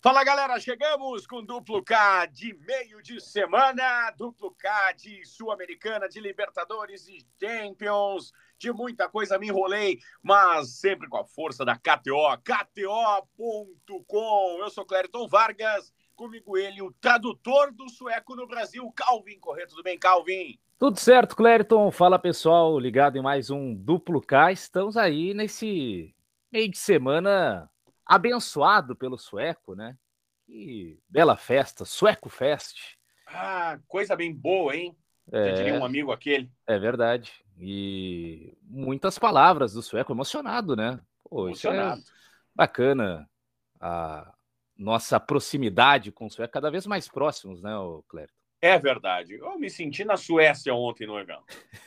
Fala galera, chegamos com duplo K de meio de semana, duplo K de Sul-Americana, de Libertadores e Champions, de muita coisa me enrolei, mas sempre com a força da KTO, KTO.com. Eu sou Clériton Vargas, comigo ele, o tradutor do sueco no Brasil, Calvin Correia. Tudo bem, Calvin? Tudo certo, Clériton. Fala pessoal, ligado em mais um duplo K. Estamos aí nesse meio de semana abençoado pelo sueco, né? Que bela festa, Sueco Fest. Ah, coisa bem boa, hein? É, diria um amigo aquele. É verdade. E muitas palavras do sueco, emocionado, né? Pô, é emocionado. É bacana a nossa proximidade com o sueco, cada vez mais próximos, né, Clérito? É verdade. Eu me senti na Suécia ontem no evento.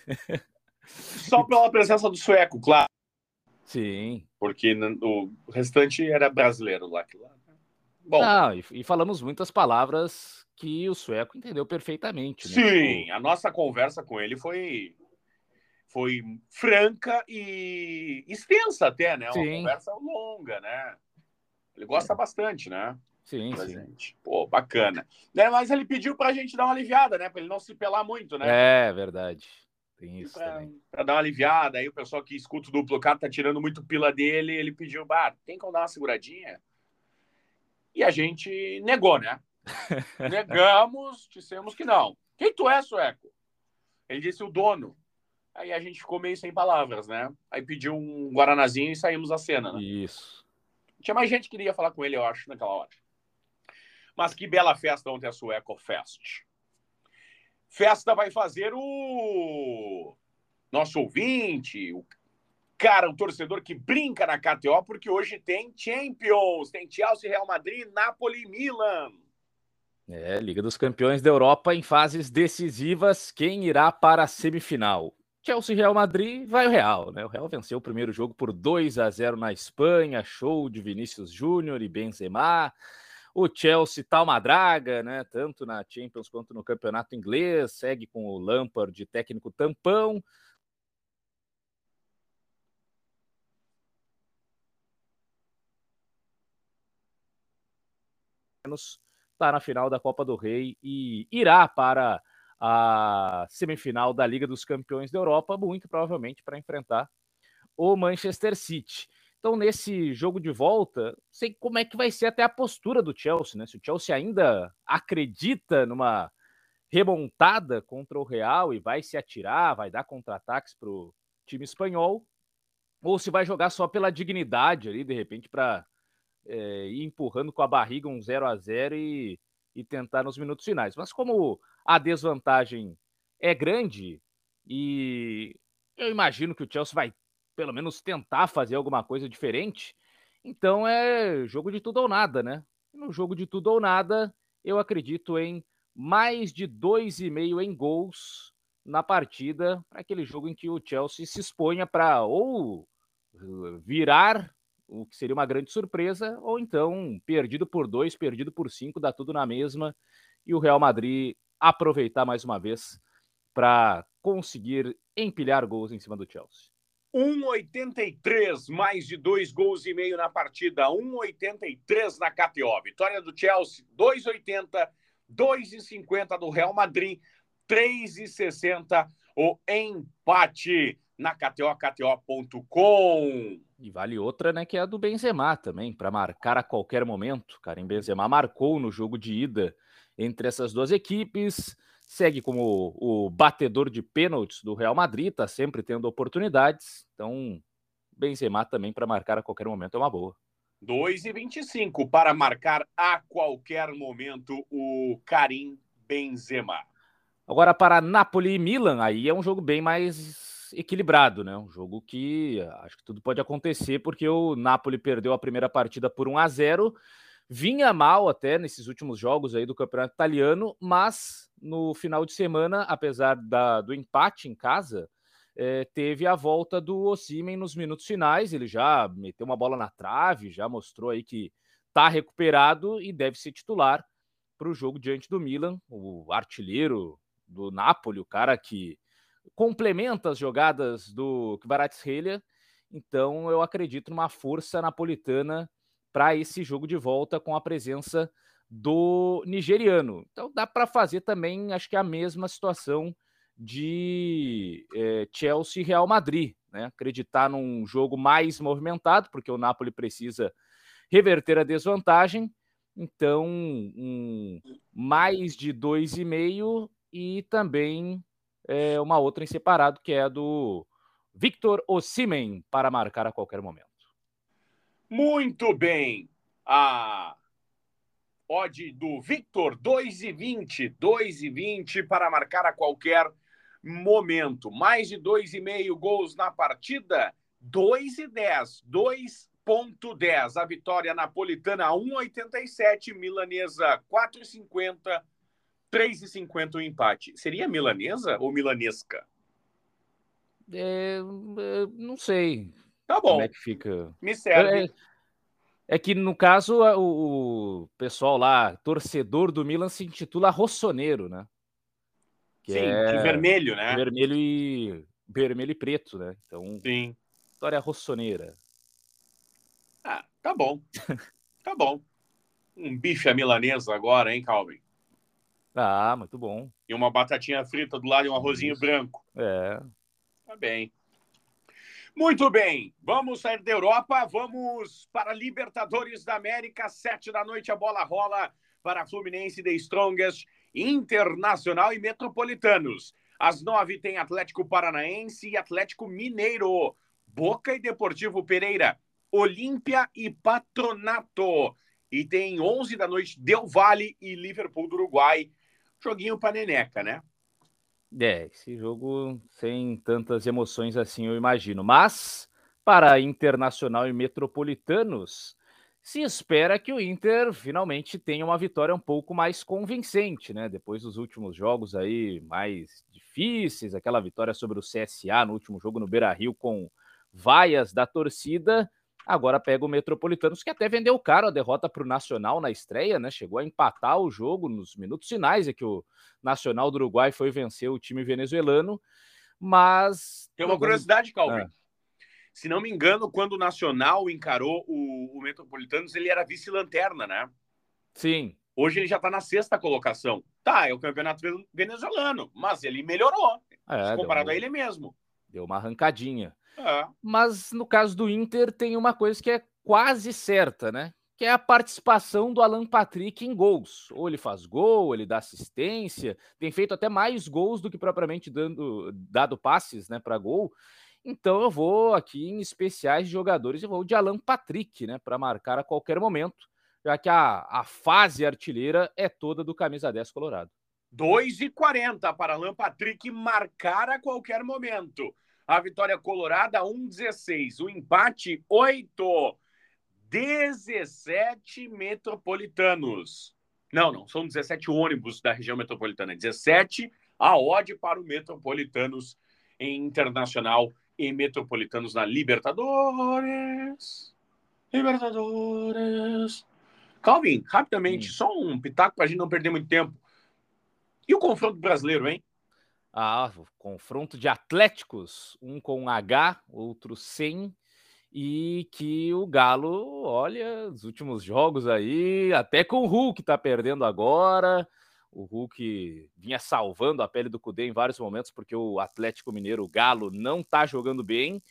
Só pela presença do sueco, claro. Sim. Porque o restante era brasileiro lá. lá. Né? Bom. E, e, falamos muitas palavras que o sueco entendeu perfeitamente. Né? Sim, tipo... a nossa conversa com ele foi foi franca e extensa até, né? Uma sim. conversa longa, né? Ele gosta é. bastante, né? Sim, Presente. sim. Pô, bacana. Né, mas ele pediu pra gente dar uma aliviada, né? Pra ele não se pelar muito, né? É, verdade. Tem isso pra, pra, dar uma aliviada. Aí o pessoal que escuta o duplo cara tá tirando muito pila dele. Ele pediu, bah, tem como dar uma seguradinha? E a gente negou, né? Negamos, dissemos que não. Quem tu é, sueco? Ele disse o dono. Aí a gente ficou meio sem palavras, né? Aí pediu um guaranazinho e saímos da cena, né? Isso. Tinha mais gente que queria falar com ele, eu acho, naquela hora. Mas que bela festa ontem a Sueco Fest. Festa vai fazer o nosso ouvinte, o cara, o torcedor que brinca na KTO, porque hoje tem Champions, tem Chelsea, Real Madrid, Napoli e Milan. É, Liga dos Campeões da Europa em fases decisivas, quem irá para a semifinal? Chelsea Real Madrid vai o Real, né? O Real venceu o primeiro jogo por 2 a 0 na Espanha, show de Vinícius Júnior e Benzema. O Chelsea tá uma draga, né? Tanto na Champions quanto no campeonato inglês, segue com o Lampard de técnico tampão. Está na final da Copa do Rei e irá para a semifinal da Liga dos Campeões da Europa, muito provavelmente para enfrentar o Manchester City. Então, nesse jogo de volta, sei como é que vai ser até a postura do Chelsea, né? Se o Chelsea ainda acredita numa remontada contra o Real e vai se atirar, vai dar contra-ataques para o time espanhol, ou se vai jogar só pela dignidade ali, de repente, para é, ir empurrando com a barriga um 0 a 0 e, e tentar nos minutos finais. Mas como a desvantagem é grande e eu imagino que o Chelsea vai pelo menos tentar fazer alguma coisa diferente. Então é jogo de tudo ou nada, né? No jogo de tudo ou nada, eu acredito em mais de 2,5 em gols na partida, para aquele jogo em que o Chelsea se exponha para ou virar, o que seria uma grande surpresa, ou então perdido por dois, perdido por cinco, dá tudo na mesma, e o Real Madrid aproveitar mais uma vez para conseguir empilhar gols em cima do Chelsea. 1,83, mais de dois gols e meio na partida. 1,83 na KTO. Vitória do Chelsea, 2,80. 2,50 do Real Madrid. 3,60 o empate na KTO, KTO.com. E vale outra, né, que é a do Benzema também, para marcar a qualquer momento. Karim Benzema marcou no jogo de ida entre essas duas equipes segue como o batedor de pênaltis do Real Madrid, está sempre tendo oportunidades. Então, Benzema também para marcar a qualquer momento é uma boa. 2 e 25 para marcar a qualquer momento o Karim Benzema. Agora para Napoli e Milan, aí é um jogo bem mais equilibrado, né? Um jogo que acho que tudo pode acontecer porque o Napoli perdeu a primeira partida por 1 a 0 vinha mal até nesses últimos jogos aí do Campeonato Italiano, mas no final de semana, apesar da, do empate em casa, é, teve a volta do Osimen nos minutos finais. Ele já meteu uma bola na trave, já mostrou aí que está recuperado e deve ser titular para o jogo diante do Milan, o artilheiro do Napoli, o cara que complementa as jogadas do Kvaratskhelia. Então eu acredito numa força napolitana para esse jogo de volta com a presença do nigeriano. Então dá para fazer também, acho que a mesma situação de é, Chelsea e Real Madrid, né? Acreditar num jogo mais movimentado, porque o Napoli precisa reverter a desvantagem. Então, um, mais de dois e meio e também é, uma outra em separado, que é a do Victor Osimen, para marcar a qualquer momento. Muito bem. A odd do Victor, 2,20. 2,20 para marcar a qualquer momento. Mais de 2,5 gols na partida, 2,10. 2,10. A vitória napolitana, 1,87. Milanesa, 4,50. 3,50 o empate. Seria milanesa ou milanesca? É, é, não sei. Tá bom. Como é que fica? Me serve. É, é que, no caso, o, o, pessoal lá, torcedor do Milan, se intitula Rossoneiro, né? Que Sim, é de vermelho, né? Vermelho e vermelho e preto, né? Então, Sim. história rossoneira. Ah, tá bom. tá bom. Um bife à milanesa agora, hein, Calvin? Ah, muito bom. E uma batatinha frita do lado e um arrozinho Isso. branco. É. Tá bem. Muito bem, vamos sair da Europa, vamos para Libertadores da América, sete da noite a bola rola para Fluminense The Strongest, Internacional e Metropolitanos. Às nove tem Atlético Paranaense e Atlético Mineiro, Boca e Deportivo Pereira, Olímpia e Patronato. E tem onze da noite Del Valle e Liverpool do Uruguai. Joguinho para neneca, né? É, esse jogo sem tantas emoções assim, eu imagino. Mas, para Internacional e Metropolitanos, se espera que o Inter finalmente tenha uma vitória um pouco mais convincente, né? Depois dos últimos jogos aí mais difíceis, aquela vitória sobre o CSA no último jogo no Beira Rio com vaias da torcida. Agora pega o Metropolitanos, que até vendeu caro a derrota para o Nacional na estreia, né? Chegou a empatar o jogo nos minutos finais, é que o Nacional do Uruguai foi vencer o time venezuelano. Mas. Tem uma curiosidade, Calvin. Ah. Se não me engano, quando o Nacional encarou o, o Metropolitanos, ele era vice-lanterna, né? Sim. Hoje ele já está na sexta colocação. Tá, é o campeonato venezuelano, mas ele melhorou. É, comparado deu, a ele mesmo. Deu uma arrancadinha. É. Mas no caso do Inter, tem uma coisa que é quase certa, né? Que é a participação do Alan Patrick em gols. Ou ele faz gol, ou ele dá assistência, tem feito até mais gols do que propriamente dando, dado passes né, para gol. Então eu vou aqui em especiais de jogadores, eu vou de Alan Patrick, né? Para marcar a qualquer momento, já que a, a fase artilheira é toda do camisa 10 colorado. 2,40 para Alan Patrick marcar a qualquer momento. A vitória colorada, 1,16. O empate, 8. 17 metropolitanos. Não, não, são 17 ônibus da região metropolitana. 17 a odd para o Metropolitanos em Internacional e Metropolitanos na Libertadores. Libertadores. Calvin, rapidamente, hum. só um pitaco para a gente não perder muito tempo. E o confronto brasileiro, hein? Ah, confronto de Atléticos, um com H, outro sem, e que o Galo, olha, os últimos jogos aí, até com o Hulk tá perdendo agora. O Hulk vinha salvando a pele do Cudê em vários momentos, porque o Atlético Mineiro, o Galo, não tá jogando bem.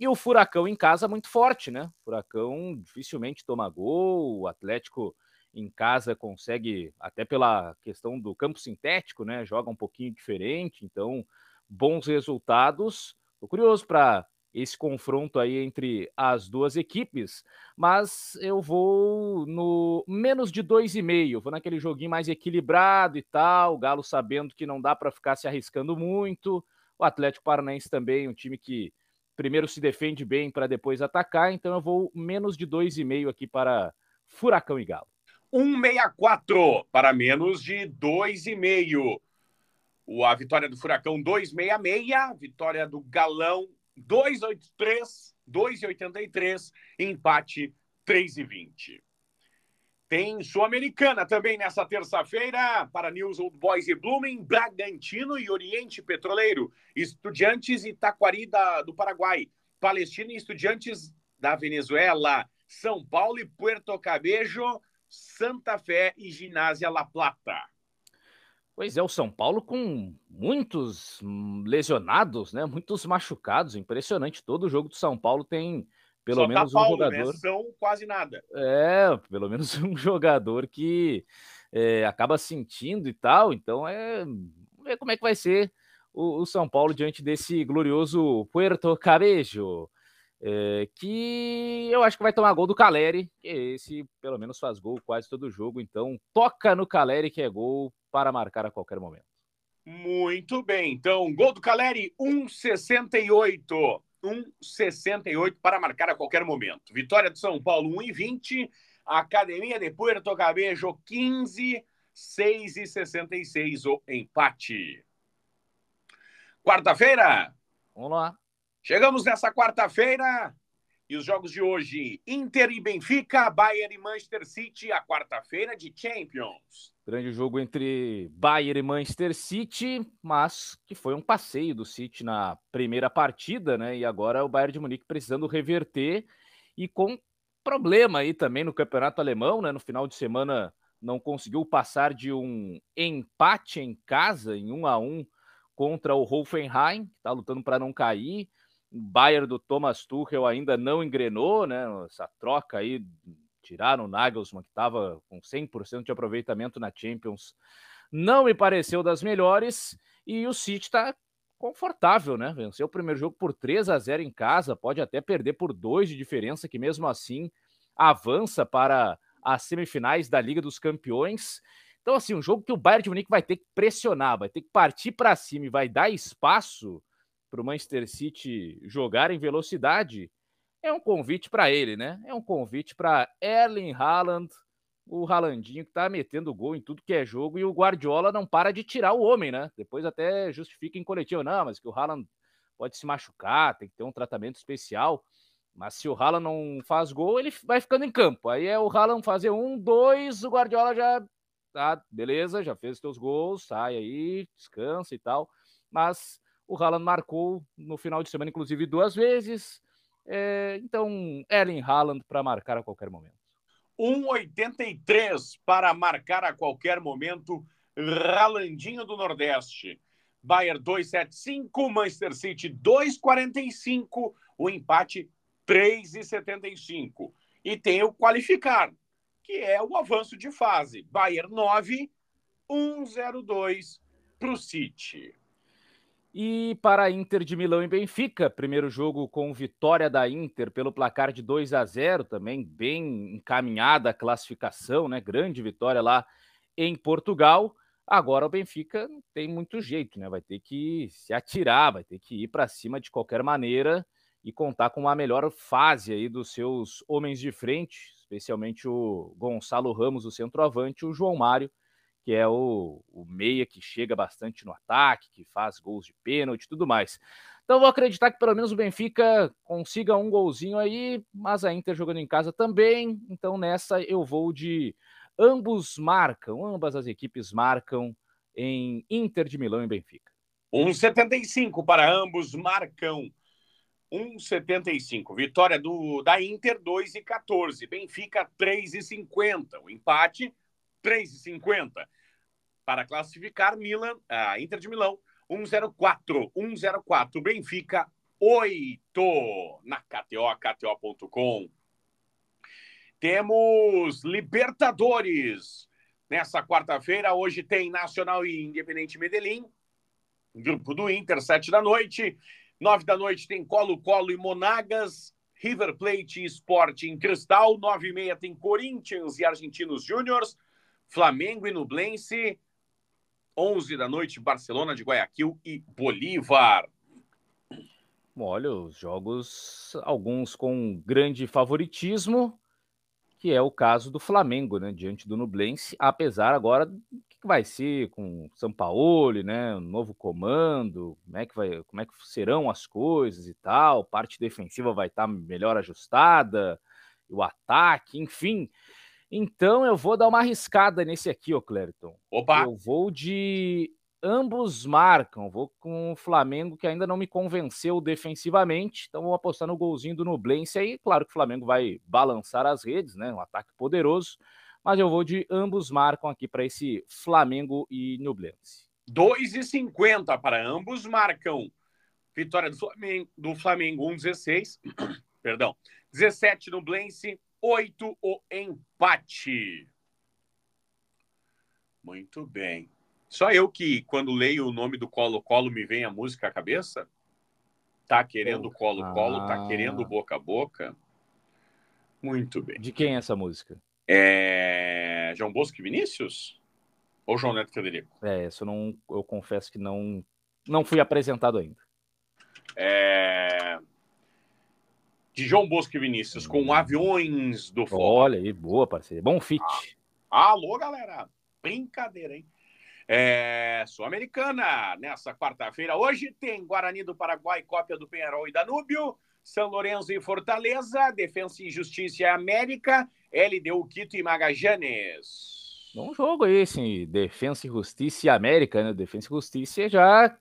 E o Furacão em casa muito forte, né? O Furacão dificilmente toma gol, o Atlético em casa consegue, até pela questão do campo sintético, né? Joga um pouquinho diferente, então bons resultados. Estou curioso para esse confronto aí entre as duas equipes, mas eu vou no menos de dois e meio, vou naquele joguinho mais equilibrado e tal, o Galo sabendo que não dá para ficar se arriscando muito, o Atlético Paranaense também, um time que primeiro se defende bem para depois atacar, então eu vou menos de dois e meio aqui para Furacão e Galo. 164 para menos de 2,5. A vitória do Furacão 266, vitória do Galão 283, 283, empate 3,20. Tem Sul-Americana também nessa terça-feira para News Old Boys e Blooming, Bragantino e Oriente Petroleiro, Estudiantes e Taquari da, do Paraguai, Palestina e Estudiantes da Venezuela, São Paulo e Puerto Cabejo, Santa Fé e Ginásia La Plata. Pois é, o São Paulo com muitos lesionados, né? Muitos machucados, impressionante. Todo jogo do São Paulo tem pelo Só menos tá Paulo, um né? jogador. Né? São quase nada. É, pelo menos um jogador que é, acaba sentindo e tal. Então é ver como é que vai ser o, o São Paulo diante desse glorioso Puerto Cabejo. É, que eu acho que vai tomar gol do Caleri, que esse pelo menos faz gol quase todo jogo. Então toca no Caleri que é gol para marcar a qualquer momento. Muito bem, então gol do Caleri 1,68. 1,68 para marcar a qualquer momento. Vitória de São Paulo, 1,20. Academia de Puerto Cabejo, 15, 6,66 o empate. Quarta-feira. Vamos lá. Chegamos nessa quarta-feira e os jogos de hoje: Inter e Benfica, Bayern e Manchester City, a quarta-feira de Champions. Grande jogo entre Bayern e Manchester City, mas que foi um passeio do City na primeira partida, né? E agora o Bayern de Munique precisando reverter e com problema aí também no campeonato alemão, né? No final de semana não conseguiu passar de um empate em casa, em 1 a 1 contra o Hoffenheim, que está lutando para não cair. O Bayern do Thomas Tuchel ainda não engrenou, né? Essa troca aí tiraram o Nagelsmann, que estava com 100% de aproveitamento na Champions, não me pareceu das melhores. E o City está confortável, né? Venceu o primeiro jogo por 3 a 0 em casa, pode até perder por dois de diferença, que mesmo assim avança para as semifinais da Liga dos Campeões. Então, assim, um jogo que o Bayern de Munique vai ter que pressionar, vai ter que partir para cima e vai dar espaço para o Manchester City jogar em velocidade é um convite para ele, né? É um convite para Erling Haaland, o Haalandinho que tá metendo gol em tudo que é jogo e o Guardiola não para de tirar o homem, né? Depois até justifica em coletivo, não, mas que o Haaland pode se machucar, tem que ter um tratamento especial. Mas se o Haaland não faz gol, ele vai ficando em campo. Aí é o Haaland fazer um, dois, o Guardiola já tá, beleza, já fez os teus gols, sai aí, descansa e tal. Mas o Haaland marcou no final de semana, inclusive, duas vezes. É, então, Erling Haaland para marcar a qualquer momento. 1,83 para marcar a qualquer momento. Ralandinho do Nordeste. Bayern 2,75, Manchester City 2,45, o empate 3,75. E tem o qualificar, que é o avanço de fase. Bayern 9, 1,02 para o City. E para a Inter de Milão e Benfica, primeiro jogo com vitória da Inter pelo placar de 2 a 0, também bem encaminhada a classificação, né? Grande vitória lá em Portugal. Agora o Benfica não tem muito jeito, né? Vai ter que se atirar, vai ter que ir para cima de qualquer maneira e contar com uma melhor fase aí dos seus homens de frente, especialmente o Gonçalo Ramos, o centroavante, o João Mário, que é o, o meia que chega bastante no ataque, que faz gols de pênalti e tudo mais. Então vou acreditar que pelo menos o Benfica consiga um golzinho aí, mas a Inter jogando em casa também. Então nessa eu vou de ambos marcam, ambas as equipes marcam em Inter de Milão e Benfica. 1,75 para ambos marcam. 1,75. Vitória do, da Inter, 2,14. Benfica, 3,50. O empate, 3,50 para classificar Milan, a Inter de Milão, 104, 104, Benfica 8 na KTO, KTO.com. Temos Libertadores nessa quarta-feira. Hoje tem Nacional e Independente Medellín, grupo do Inter, 7 da noite. 9 da noite tem Colo-Colo e Monagas, River Plate e Sporting Cristal. 9 e meia tem Corinthians e Argentinos Júniors, Flamengo e Nublense. 11 da noite, Barcelona de Guayaquil e Bolívar. Olha, os jogos, alguns com grande favoritismo, que é o caso do Flamengo, né, diante do Nublense, apesar agora que vai ser com São Paulo, né, novo comando, como é que vai, como é que serão as coisas e tal, parte defensiva vai estar melhor ajustada, o ataque, enfim, então eu vou dar uma arriscada nesse aqui, ô Clériton. Opa! Eu vou de ambos marcam. Vou com o Flamengo que ainda não me convenceu defensivamente, então vou apostar no golzinho do Nublense aí. Claro que o Flamengo vai balançar as redes, né? Um ataque poderoso, mas eu vou de ambos marcam aqui para esse Flamengo e Nublense. 2,50 para ambos marcam. Vitória do Flamengo, do Flamengo 1,16. Perdão. 17 no Blense, 8 o empate. Muito bem. Só eu que, quando leio o nome do Colo-Colo, me vem a música à cabeça? Tá querendo Colo-Colo, tá ah. tá querendo boca a boca? Muito bem. De quem é essa música? É João Bosco e Vinícius? Ou João Neto Federico? É, isso eu, não, eu confesso que não, não fui apresentado ainda. É... De João Bosco e Vinícius, com hum. aviões do Forró. Olha aí, boa, parceiro. Bom fit. Ah, alô, galera. Brincadeira, hein? É, Sul-Americana, nessa quarta-feira. Hoje tem Guarani do Paraguai, cópia do Penharol e Danúbio, São Lourenço e Fortaleza, Defensa e Justiça e América, LDU Quito e Magajanes. Bom jogo aí, esse Defensa e Justiça e América, né? Defensa e Justiça já,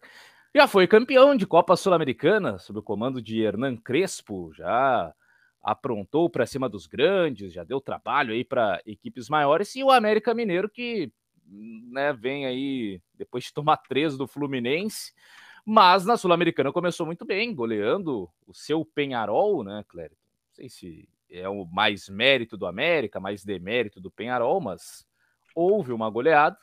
já foi campeão de Copa Sul-Americana, sob o comando de Hernan Crespo, já aprontou para cima dos grandes, já deu trabalho aí para equipes maiores, e o América Mineiro que né, vem aí depois de tomar três do Fluminense, mas na Sul-Americana começou muito bem, goleando o seu Penharol, né, Clériton? Não sei se é o mais mérito do América, mais demérito do Penharol, mas houve uma goleada.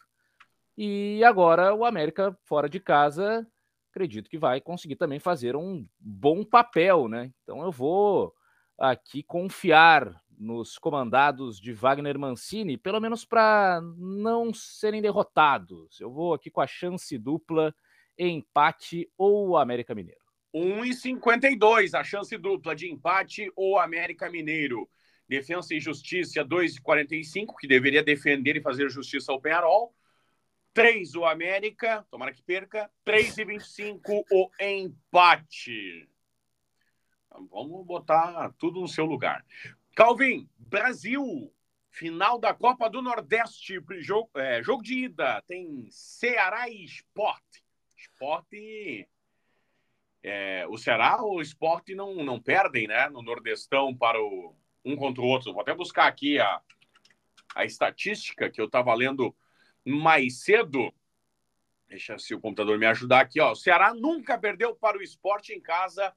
E agora o América fora de casa, acredito que vai conseguir também fazer um bom papel, né? Então eu vou aqui confiar nos comandados de Wagner Mancini, pelo menos para não serem derrotados. Eu vou aqui com a chance dupla empate ou América Mineiro. 1,52 a chance dupla de empate ou América Mineiro. Defensa e Justiça 2,45, que deveria defender e fazer justiça ao Penharol. 3 o América, tomara que perca. 3,25 o empate. Vamos botar tudo no seu lugar. Calvin, Brasil, final da Copa do Nordeste, jogo, é, jogo de ida, tem Ceará e Esporte. Esporte. É, o Ceará o Esporte não, não perdem, né? No Nordestão para o um contra o outro. Vou até buscar aqui a, a estatística que eu estava lendo mais cedo. Deixa se o computador me ajudar aqui, ó. O Ceará nunca perdeu para o esporte em casa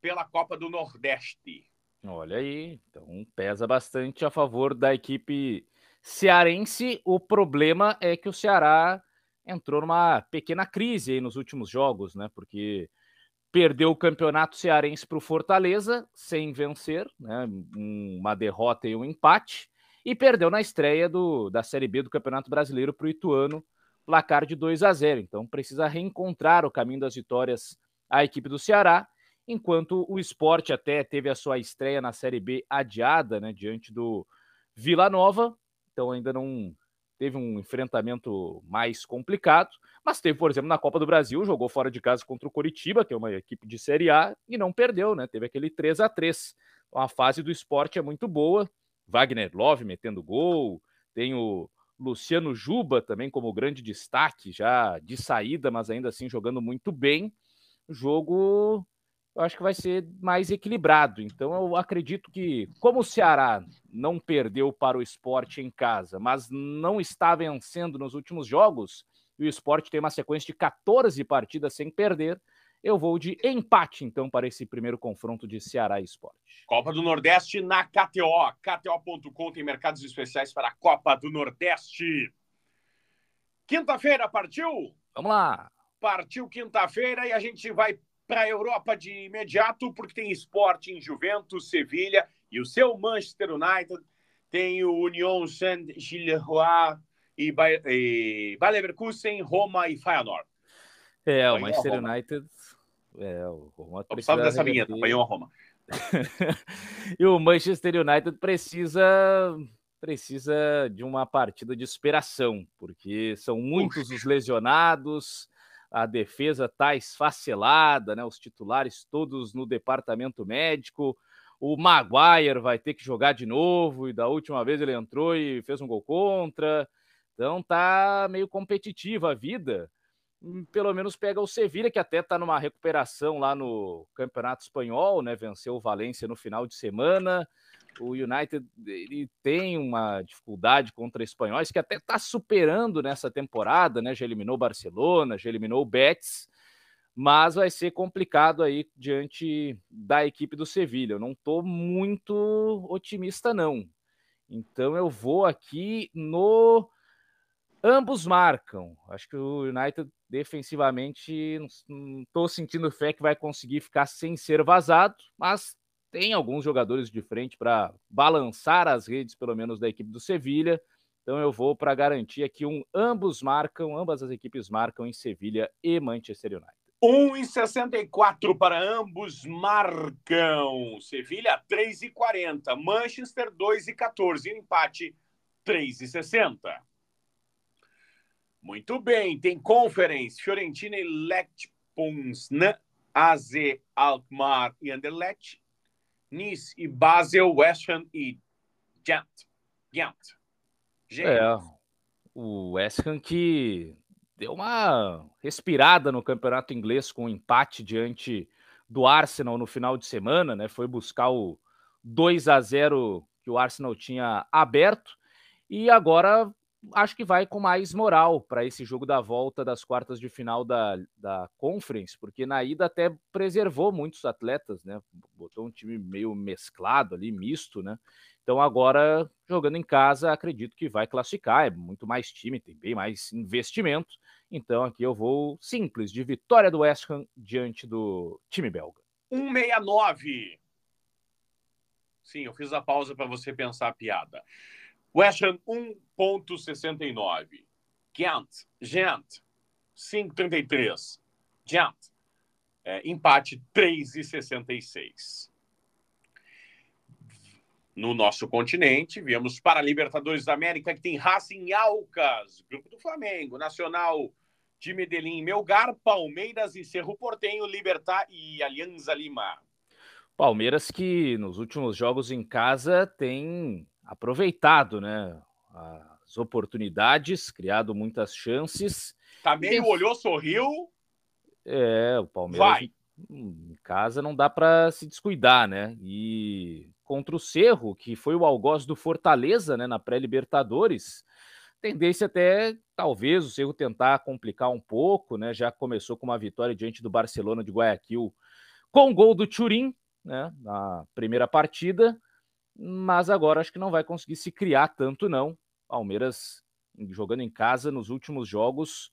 pela Copa do Nordeste. Olha aí, então pesa bastante a favor da equipe cearense. O problema é que o Ceará entrou numa pequena crise nos últimos jogos, né? Porque perdeu o campeonato cearense para o Fortaleza sem vencer, né? Uma derrota e um empate, e perdeu na estreia do, da Série B do Campeonato Brasileiro para o Ituano, placar de 2 a 0. Então precisa reencontrar o caminho das vitórias a equipe do Ceará enquanto o esporte até teve a sua estreia na Série B adiada, né, diante do Vila Nova, então ainda não teve um enfrentamento mais complicado, mas teve, por exemplo, na Copa do Brasil, jogou fora de casa contra o Coritiba, que é uma equipe de Série A, e não perdeu, né? Teve aquele 3 a 3 Então a fase do esporte é muito boa. Wagner Love metendo gol, tem o Luciano Juba também como grande destaque, já de saída, mas ainda assim jogando muito bem. Jogo eu acho que vai ser mais equilibrado. Então, eu acredito que, como o Ceará não perdeu para o esporte em casa, mas não está vencendo nos últimos jogos, e o esporte tem uma sequência de 14 partidas sem perder, eu vou de empate, então, para esse primeiro confronto de Ceará e Esporte. Copa do Nordeste na KTO. KTO.com tem mercados especiais para a Copa do Nordeste. Quinta-feira, partiu? Vamos lá. Partiu quinta-feira e a gente vai para a Europa de imediato, porque tem esporte em Juventus, Sevilha e o seu Manchester United, tem o Union Saint-Gilloise e, e Bayer Leverkusen, Roma e Feyenoord. É, o Manchester United... É, o Roma Sabe dessa vinheta, apanhou a Roma. e o Manchester United precisa precisa de uma partida de superação, porque são muitos os lesionados, a defesa está esfacelada, né? Os titulares todos no departamento médico. O Maguire vai ter que jogar de novo, e da última vez ele entrou e fez um gol contra. Então tá meio competitiva a vida. Hum, pelo menos pega o Sevilha, que até está numa recuperação lá no Campeonato Espanhol, né? Venceu o Valência no final de semana. O United ele tem uma dificuldade contra espanhóis que até está superando nessa temporada, né? Já eliminou o Barcelona, já eliminou o Betis, mas vai ser complicado aí diante da equipe do Sevilha. Eu não estou muito otimista, não. Então eu vou aqui no. Ambos marcam. Acho que o United defensivamente não estou sentindo fé que vai conseguir ficar sem ser vazado, mas tem alguns jogadores de frente para balançar as redes, pelo menos da equipe do Sevilha. Então eu vou para garantir aqui um ambos marcam, ambas as equipes marcam em Sevilha e Manchester United. 1,64 para ambos marcam. Sevilha 3,40. Manchester 2,14. Empate 3,60. Muito bem, tem Conference. Fiorentina e Lech Poznan, AZ Alkmaar e Anderlecht. Nice e Basel, West Ham e Gent. Gent. Gent. É, o West Ham que deu uma respirada no campeonato inglês com um empate diante do Arsenal no final de semana, né? Foi buscar o 2 a 0 que o Arsenal tinha aberto e agora acho que vai com mais moral para esse jogo da volta das quartas de final da, da Conference, porque na ida até preservou muitos atletas, né? Botou um time meio mesclado ali, misto, né? Então agora, jogando em casa, acredito que vai classificar. É muito mais time, tem bem mais investimento. Então aqui eu vou simples, de vitória do West Ham diante do time belga. 169. Sim, eu fiz a pausa para você pensar a piada. West Ham 1.69. Gent, Gent 5.33. Gent, é, empate 3,66 no nosso continente. Viemos para a Libertadores da América, que tem Racing Alcas, Grupo do Flamengo, Nacional de Medellín, Melgar, Palmeiras e Cerro Portenho, Libertar e Alianza Lima. Palmeiras que nos últimos jogos em casa tem aproveitado, né, as oportunidades, criado muitas chances. Tá meio olhou, sorriu. É, o Palmeiras Vai. em casa não dá para se descuidar, né? E contra o Cerro, que foi o algoz do Fortaleza, né, na pré-Libertadores. Tendência até, talvez, o Cerro tentar complicar um pouco, né? Já começou com uma vitória diante do Barcelona de Guayaquil com gol do Turim, né, na primeira partida, mas agora acho que não vai conseguir se criar tanto, não. Palmeiras, jogando em casa nos últimos jogos,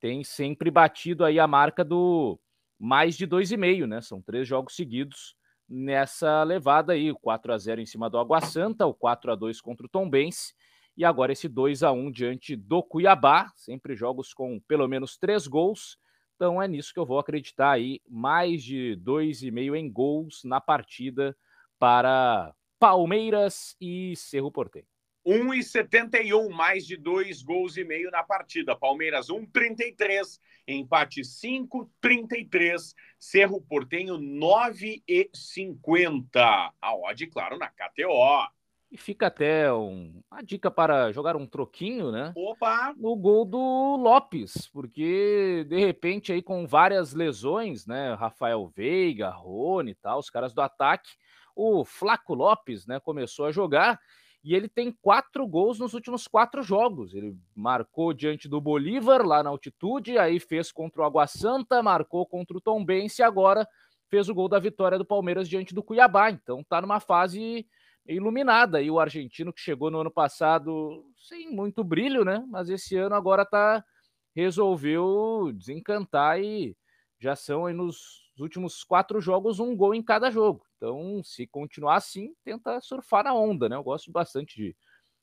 tem sempre batido aí a marca do mais de dois e meio, né? São três jogos seguidos nessa levada aí, o 4 a 0 em cima do Água Santa, o 4 a 2 contra o Tombense e agora esse 2 a 1 diante do Cuiabá, sempre jogos com pelo menos três gols. Então é nisso que eu vou acreditar aí, mais de dois e meio em gols na partida para Palmeiras e Cerro Porteño. 1,71, mais de dois gols e meio na partida. Palmeiras 1,33, empate 5,33. Cerro Portenho 9,50. A odd, claro, na KTO. E fica até um, uma dica para jogar um troquinho, né? Opa! No gol do Lopes, porque de repente aí com várias lesões, né? Rafael Veiga, Rony e tal, os caras do ataque, o Flaco Lopes, né, começou a jogar e ele tem quatro gols nos últimos quatro jogos. Ele marcou diante do Bolívar, lá na altitude, aí fez contra o Água Santa, marcou contra o Tombense e agora fez o gol da vitória do Palmeiras diante do Cuiabá. Então tá numa fase iluminada. E o argentino que chegou no ano passado sem muito brilho, né? Mas esse ano agora tá resolveu desencantar e já são aí nos últimos quatro jogos um gol em cada jogo. Então, se continuar assim, tenta surfar na onda, né? Eu gosto bastante de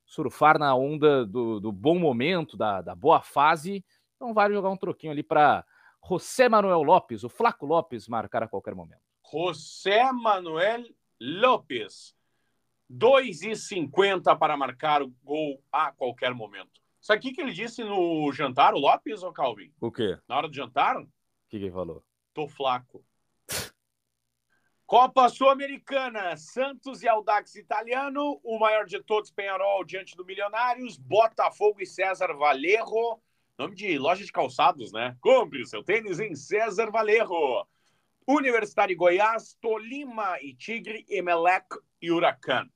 surfar na onda do, do bom momento, da, da boa fase. Então, vale jogar um troquinho ali para José Manuel Lopes, o Flaco Lopes, marcar a qualquer momento. José Manuel Lopes, 2,50 para marcar o gol a qualquer momento. Isso aqui que ele disse no jantar, o Lopes ou Calvin? O quê? Na hora do jantar? O que, que ele falou? Tô flaco. Copa Sul-Americana, Santos e Aldax Italiano, o maior de todos, Penharol, diante do Milionários, Botafogo e César Valerro, Nome de loja de calçados, né? Compre seu tênis em César Valerro. Universitário Goiás, Tolima e Tigre, Emelec e Huracan.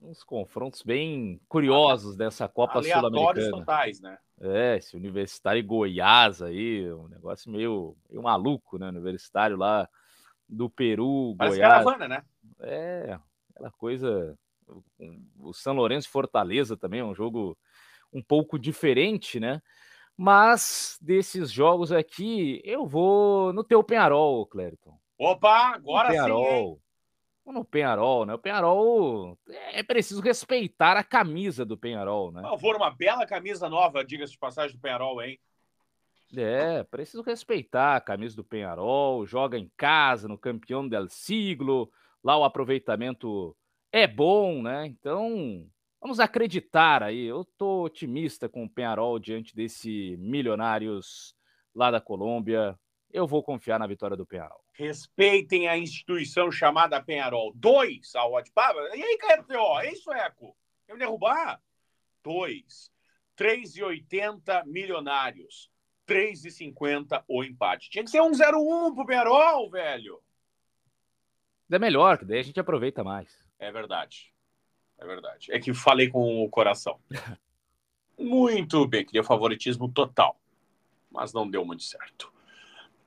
Uns confrontos bem curiosos dessa Copa Sul-Americana. totais, né? É, esse Universitário Goiás aí, um negócio meio, meio maluco, né? Universitário lá do Peru, Parece Goiás. caravana, né? É, aquela coisa. O São Lourenço Fortaleza também é um jogo um pouco diferente, né? Mas desses jogos aqui, eu vou no teu Penharol, Clériton. Opa, agora Penharol. sim. Hein? No Penharol, né? O Penharol é preciso respeitar a camisa do Penharol, né? Por favor, uma bela camisa nova, diga-se de passagem do Penharol, hein? É, preciso respeitar a camisa do Penharol, joga em casa, no campeão del siglo, lá o aproveitamento é bom, né? Então, Vamos acreditar aí. Eu tô otimista com o Penharol diante desse Milionários lá da Colômbia. Eu vou confiar na vitória do Penharol. Respeitem a instituição chamada Penharol. Dois, a odd. E aí, KTO? É isso, Eco? Quer me derrubar? Dois. 3,80 milionários. 3,50 o empate. Tinha que ser um 0-1 pro Penharol, velho. É melhor, que daí a gente aproveita mais. É verdade. É verdade. É que falei com o coração. Muito bem, queria favoritismo total. Mas não deu muito certo.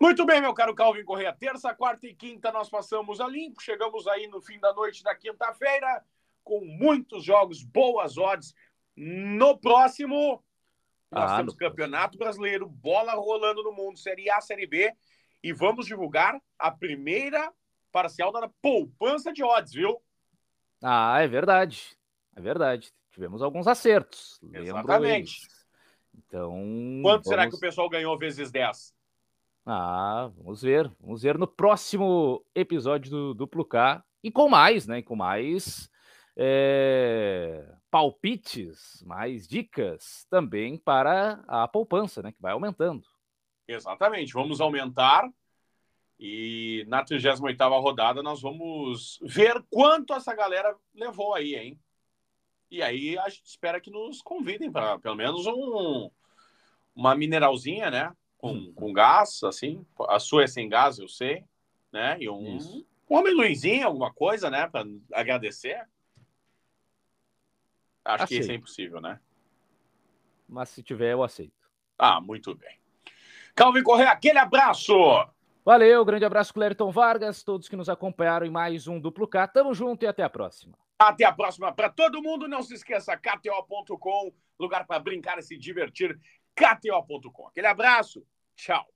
Muito bem, meu caro Calvin Correia. Terça, quarta e quinta nós passamos a limpo. Chegamos aí no fim da noite da quinta-feira com muitos jogos, boas odds. No próximo, nós ah, temos Campeonato Brasileiro, bola rolando no mundo, Série A, Série B. E vamos divulgar a primeira parcial da poupança de odds, viu? Ah, é verdade. É verdade. Tivemos alguns acertos. Exatamente. Então. Quanto vamos... será que o pessoal ganhou vezes 10? Ah, vamos ver. Vamos ver no próximo episódio do Duplo K. E com mais, né? E com mais é... palpites, mais dicas também para a poupança, né? Que vai aumentando. Exatamente. Vamos aumentar e na 38 rodada nós vamos ver quanto essa galera levou aí, hein? E aí a gente espera que nos convidem para pelo menos um, uma mineralzinha, né? Com, hum. com gás, assim. A sua é sem gás, eu sei, né? E um, um amendoinzinho, alguma coisa, né? Para agradecer. Acho aceito. que isso é impossível, né? Mas se tiver, eu aceito. Ah, muito bem. Calvin Correia, aquele abraço! Valeu, grande abraço, Clériton Vargas, todos que nos acompanharam em mais um Duplo K. Tamo junto e até a próxima. Até a próxima para todo mundo. Não se esqueça, KTO.com, lugar para brincar e se divertir. KTO.com. Aquele abraço. Tchau.